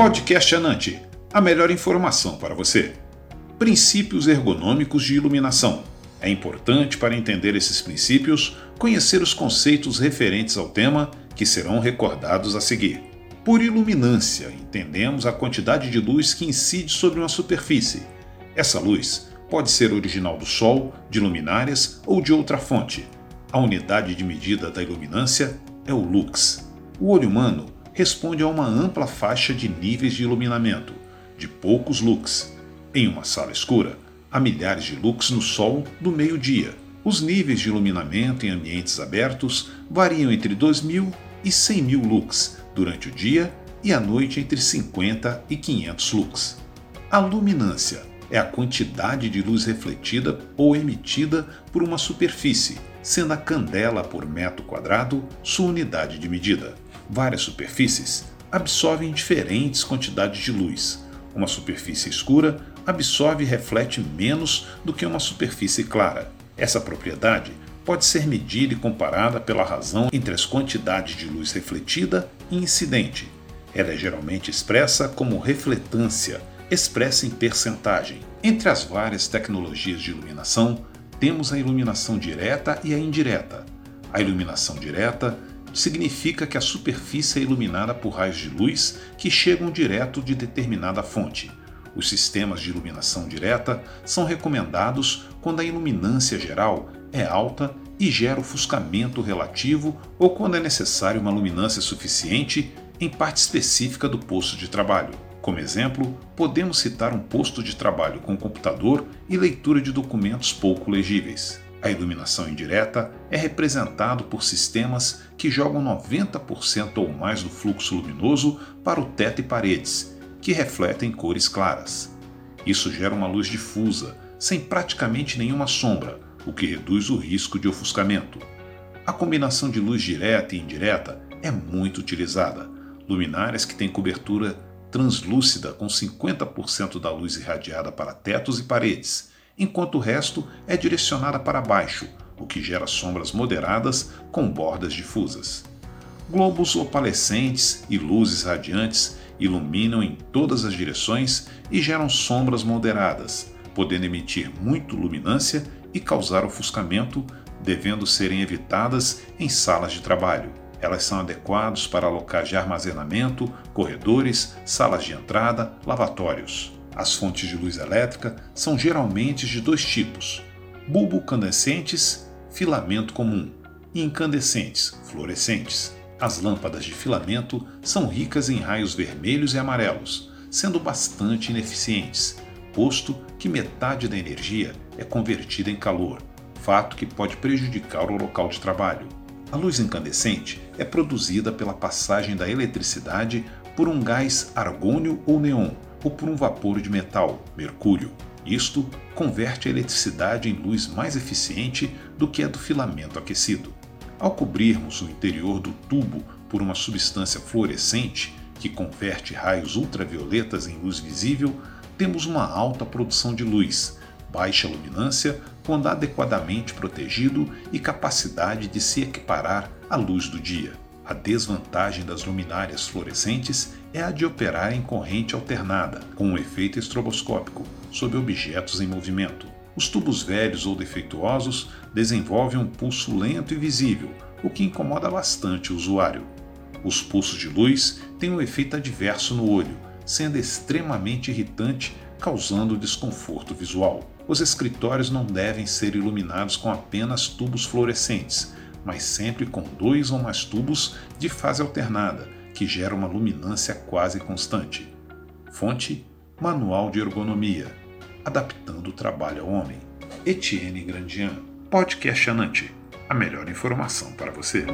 Podcast Anante, a melhor informação para você. Princípios ergonômicos de iluminação. É importante para entender esses princípios conhecer os conceitos referentes ao tema que serão recordados a seguir. Por iluminância, entendemos a quantidade de luz que incide sobre uma superfície. Essa luz pode ser original do Sol, de luminárias ou de outra fonte. A unidade de medida da iluminância é o lux. O olho humano responde a uma ampla faixa de níveis de iluminamento, de poucos lux. Em uma sala escura, há milhares de lux no sol do meio-dia. Os níveis de iluminamento em ambientes abertos variam entre 2.000 e 100.000 lux durante o dia e à noite entre 50 e 500 lux. A luminância é a quantidade de luz refletida ou emitida por uma superfície, sendo a candela por metro quadrado sua unidade de medida. Várias superfícies absorvem diferentes quantidades de luz. Uma superfície escura absorve e reflete menos do que uma superfície clara. Essa propriedade pode ser medida e comparada pela razão entre as quantidades de luz refletida e incidente. Ela é geralmente expressa como refletância, expressa em percentagem. Entre as várias tecnologias de iluminação, temos a iluminação direta e a indireta. A iluminação direta significa que a superfície é iluminada por raios de luz que chegam direto de determinada fonte. Os sistemas de iluminação direta são recomendados quando a iluminância geral é alta e gera ofuscamento relativo ou quando é necessário uma luminância suficiente em parte específica do posto de trabalho. Como exemplo, podemos citar um posto de trabalho com computador e leitura de documentos pouco legíveis. A iluminação indireta é representado por sistemas que jogam 90% ou mais do fluxo luminoso para o teto e paredes, que refletem cores claras. Isso gera uma luz difusa, sem praticamente nenhuma sombra, o que reduz o risco de ofuscamento. A combinação de luz direta e indireta é muito utilizada. Luminárias que têm cobertura translúcida com 50% da luz irradiada para tetos e paredes, enquanto o resto é direcionada para baixo, o que gera sombras moderadas com bordas difusas. Globos opalescentes e luzes radiantes iluminam em todas as direções e geram sombras moderadas, podendo emitir muito luminância e causar ofuscamento, devendo serem evitadas em salas de trabalho. Elas são adequadas para locais de armazenamento, corredores, salas de entrada, lavatórios. As fontes de luz elétrica são geralmente de dois tipos: bulbo-candescentes, filamento comum, e incandescentes, fluorescentes. As lâmpadas de filamento são ricas em raios vermelhos e amarelos, sendo bastante ineficientes, posto que metade da energia é convertida em calor, fato que pode prejudicar o local de trabalho. A luz incandescente é produzida pela passagem da eletricidade por um gás argônio ou neon, ou por um vapor de metal, mercúrio. Isto converte a eletricidade em luz mais eficiente do que a do filamento aquecido. Ao cobrirmos o interior do tubo por uma substância fluorescente que converte raios ultravioletas em luz visível, temos uma alta produção de luz, baixa luminância quando adequadamente protegido e capacidade de se equiparar à luz do dia. A desvantagem das luminárias fluorescentes é a de operar em corrente alternada, com um efeito estroboscópico, sobre objetos em movimento. Os tubos velhos ou defeituosos desenvolvem um pulso lento e visível, o que incomoda bastante o usuário. Os pulsos de luz têm um efeito adverso no olho, sendo extremamente irritante, causando desconforto visual. Os escritórios não devem ser iluminados com apenas tubos fluorescentes, mas sempre com dois ou mais tubos de fase alternada, que gera uma luminância quase constante. Fonte: Manual de Ergonomia, adaptando o trabalho ao homem. Etienne Grandian, podcast Anante, a melhor informação para você.